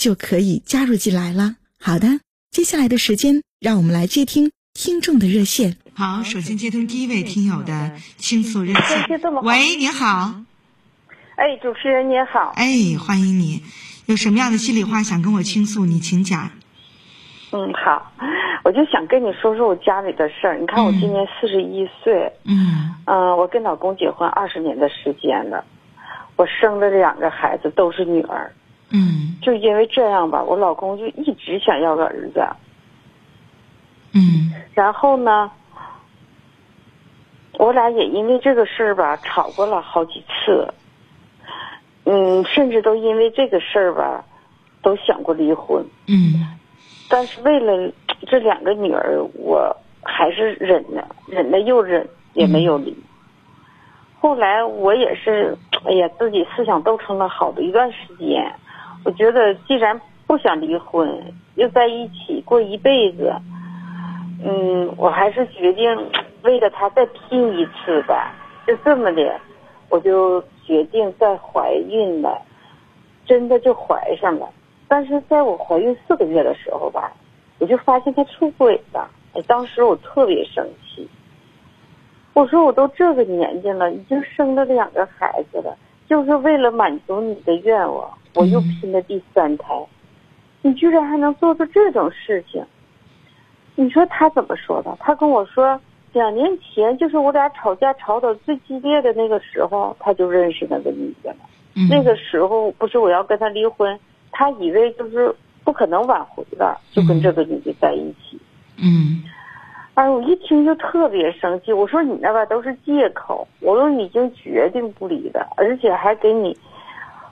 就可以加入进来了。好的，接下来的时间，让我们来接听听众的热线。好，首先接通第一位听友的倾诉热线。喂，您好。哎，主持人您好。哎，欢迎你，有什么样的心里话想跟我倾诉？你请讲。嗯，好。我就想跟你说说我家里的事儿。你看，我今年四十一岁。嗯。嗯，我跟老公结婚二十年的时间了，我生的两个孩子都是女儿。嗯。就因为这样吧，我老公就一直想要个儿子。嗯。然后呢，我俩也因为这个事儿吧吵过了好几次。嗯，甚至都因为这个事儿吧，都想过离婚。嗯。但是为了这两个女儿，我还是忍了，忍了又忍，也没有离。后来我也是，哎呀，自己思想斗争了好的一段时间。我觉得既然不想离婚，又在一起过一辈子，嗯，我还是决定为了他再拼一次吧。就这么的，我就决定再怀孕了，真的就怀上了。但是在我怀孕四个月的时候吧，我就发现他出轨了。哎，当时我特别生气。我说我都这个年纪了，已经生了两个孩子了，就是为了满足你的愿望，我又拼了第三胎，你居然还能做出这种事情？你说他怎么说的？他跟我说，两年前就是我俩吵架吵到最激烈的那个时候，他就认识那个女的了。那个时候不是我要跟他离婚。他以为就是不可能挽回了，就跟这个女的在一起。嗯，哎，我一听就特别生气。我说你那吧都是借口，我都已经决定不离了，而且还给你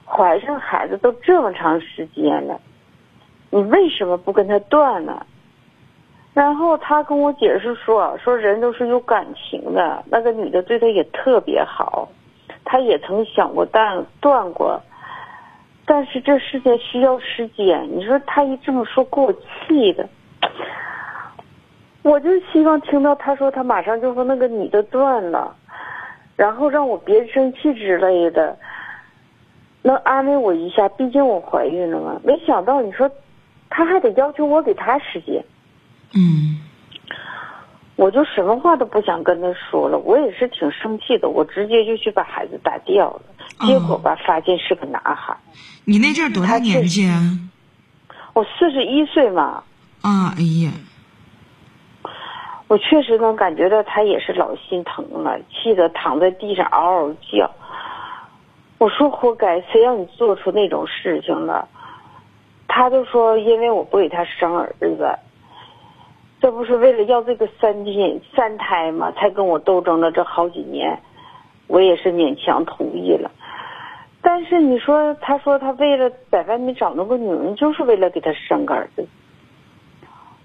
怀上孩子都这么长时间了，你为什么不跟他断呢？然后他跟我解释说，说人都是有感情的，那个女的对他也特别好，他也曾想过断断过。但是这事情需要时间，你说他一这么说，给我气的。我就希望听到他说他马上就和那个女的断了，然后让我别生气之类的，能安慰我一下。毕竟我怀孕了嘛。没想到你说他还得要求我给他时间。嗯。我就什么话都不想跟他说了，我也是挺生气的，我直接就去把孩子打掉了。结果吧，发现是个男孩。你那阵多大年纪啊？我四十一岁嘛。啊，哎呀！我确实能感觉到他也是老心疼了，气得躺在地上嗷嗷叫。我说活该，谁让你做出那种事情了？他就说因为我不给他生儿子。这不是为了要这个三天三胎吗？才跟我斗争了这好几年，我也是勉强同意了。但是你说，他说他为了在外面找那个女人，就是为了给他生个儿子。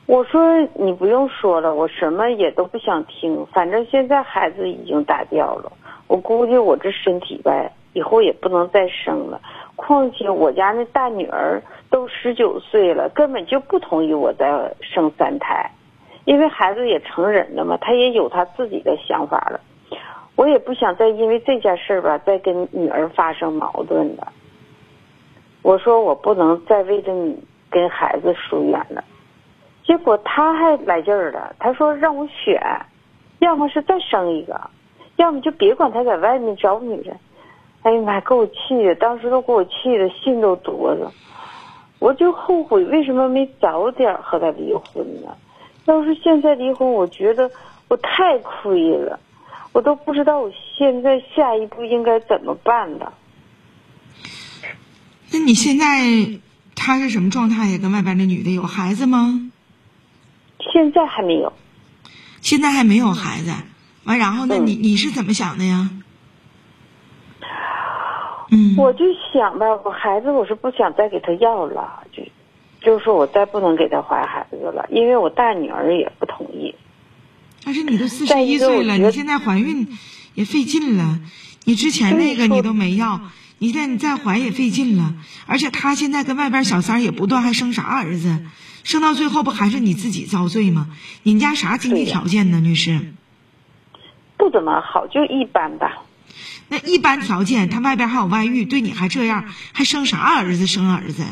我说你不用说了，我什么也都不想听。反正现在孩子已经打掉了，我估计我这身体呗，以后也不能再生了。况且我家那大女儿都十九岁了，根本就不同意我再生三胎。因为孩子也成人了嘛，他也有他自己的想法了。我也不想再因为这件事吧，再跟女儿发生矛盾了。我说我不能再为着你跟孩子疏远了。结果他还来劲儿了，他说让我选，要么是再生一个，要么就别管他在外面找女人。哎呀妈，给我气的，当时都给我气的心都哆嗦。我就后悔为什么没早点和他离婚呢？要是现在离婚，我觉得我太亏了，我都不知道我现在下一步应该怎么办了。那你现在他是什么状态呀？跟外边那女的有孩子吗？现在还没有。现在还没有孩子，完然后那你你是怎么想的呀？嗯，我就想吧，我孩子我是不想再给他要了，就就是说我再不能给他怀孩子了，因为我大女儿也不同意。但是你都四十一岁了，你现在怀孕也费劲了，你之前那个你都没要，你现在你再怀也费劲了，而且他现在跟外边小三也不断，还生啥儿子？生到最后不还是你自己遭罪吗？你家啥经济条件呢，女士？不怎么好，就一般吧。那一般条件，他外边还有外遇，对你还这样，还生啥儿子？生儿子，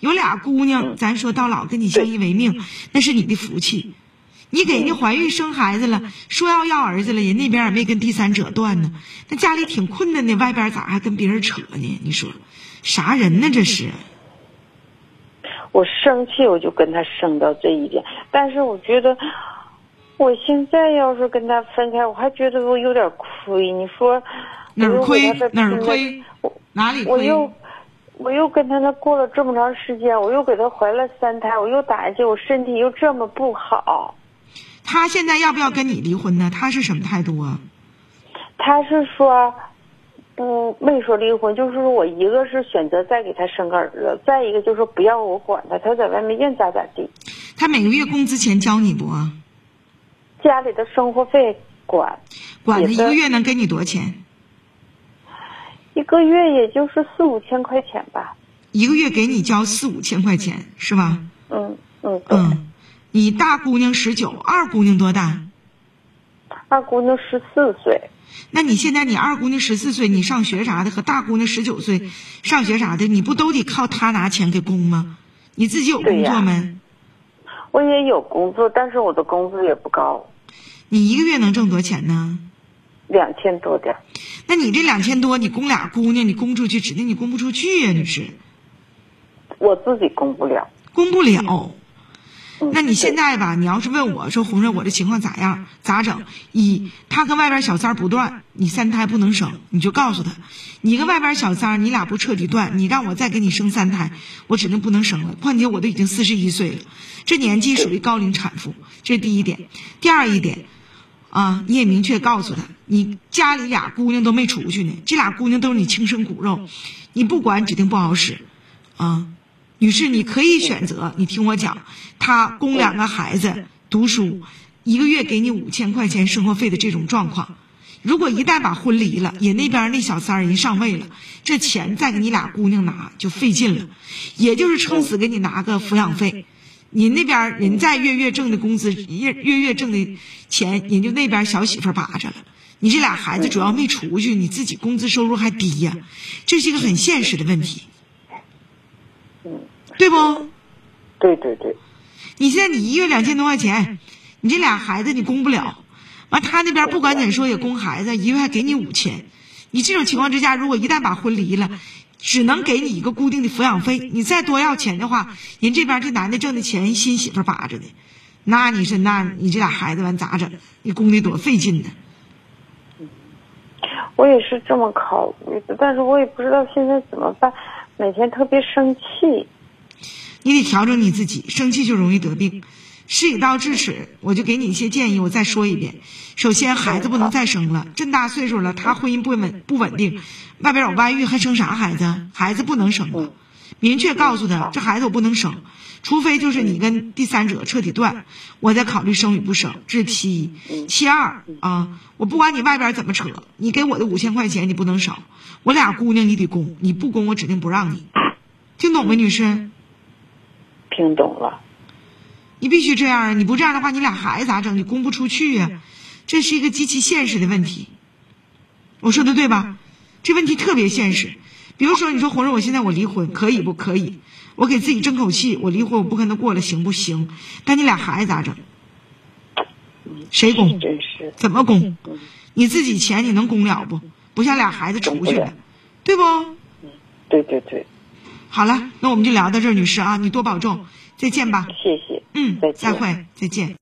有俩姑娘，咱说到老跟你相依为命，那是你的福气。你给人家怀孕生孩子了，说要要儿子了，人那边也没跟第三者断呢。那家里挺困难的，外边咋还跟别人扯呢？你说，啥人呢？这是。我生气，我就跟他生到这一点。但是我觉得，我现在要是跟他分开，我还觉得我有点亏。你说哪儿亏？哪儿亏？哪里亏？我又我又跟他那过了这么长时间，我又给他怀了三胎，我又打下去，我身体又这么不好。他现在要不要跟你离婚呢？他是什么态度啊？他是说。不，没说离婚，就是说我一个是选择再给他生个儿子，再一个就是不要我管他，他在外面愿咋咋地。他每个月工资钱交你不？家里的生活费管。管了一个月能给你多少钱？一个月也就是四五千块钱吧。一个月给你交四五千块钱是吧？嗯嗯嗯。你大姑娘十九，二姑娘多大？二姑娘十四岁。那你现在你二姑娘十四岁，你上学啥的和大姑娘十九岁上学啥的，你不都得靠她拿钱给供吗？你自己有工作没？我也有工作，但是我的工资也不高。你一个月能挣多少钱呢？两千多点。那你这两千多，你供俩姑娘，你供出去，指定你供不出去呀，女士。我自己供不了。供不了。那你现在吧，你要是问我说红润，我这情况咋样？咋整？一，他跟外边小三不断，你三胎不能生，你就告诉他，你跟外边小三你俩不彻底断，你让我再给你生三胎，我指定不能生了。况且我都已经四十一岁了，这年纪属于高龄产妇，这是第一点。第二一点，啊，你也明确告诉他，你家里俩姑娘都没出去呢，这俩姑娘都是你亲生骨肉，你不管指定不好使，啊。女士，你可以选择，你听我讲，他供两个孩子读书，一个月给你五千块钱生活费的这种状况，如果一旦把婚离了，人那边那小三儿人上位了，这钱再给你俩姑娘拿就费劲了，也就是撑死给你拿个抚养费，你那边人在月月挣的工资，月月月挣的钱，人就那边小媳妇把着了，你这俩孩子主要没出去，你自己工资收入还低呀，这是一个很现实的问题。对不？对对对，你现在你一月两千多块钱，你这俩孩子你供不了，完他那边不管怎说也供孩子，一个月还给你五千，你这种情况之下，如果一旦把婚离了，只能给你一个固定的抚养费，你再多要钱的话，人这边这男的挣的钱新媳妇把着的，那你是那你这俩孩子完咋整？你供的多费劲呢？我也是这么考虑的，但是我也不知道现在怎么办，每天特别生气。你得调整你自己，生气就容易得病。事已到至此，我就给你一些建议。我再说一遍：首先，孩子不能再生了，这么大岁数了，他婚姻不稳不稳定，外边有外遇，还生啥孩子？孩子不能生了，明确告诉他，这孩子我不能生，除非就是你跟第三者彻底断，我再考虑生与不生。这是其一。其二啊，我不管你外边怎么扯，你给我的五千块钱你不能少，我俩姑娘你得供，你不供我指定不让你。听懂没，女士？听懂了，你必须这样啊！你不这样的话，你俩孩子咋整？你供不出去呀，这是一个极其现实的问题。我说的对吧？这问题特别现实。比如说，你说红润，我现在我离婚可以不可以？我给自己争口气，我离婚我不跟他过了行不行？但你俩孩子咋整？谁供？怎么供？你自己钱你能供了不？不像俩孩子出去了，对不？对对对。好了，那我们就聊到这儿，女士啊，你多保重，再见吧。谢谢。嗯，再会，再见。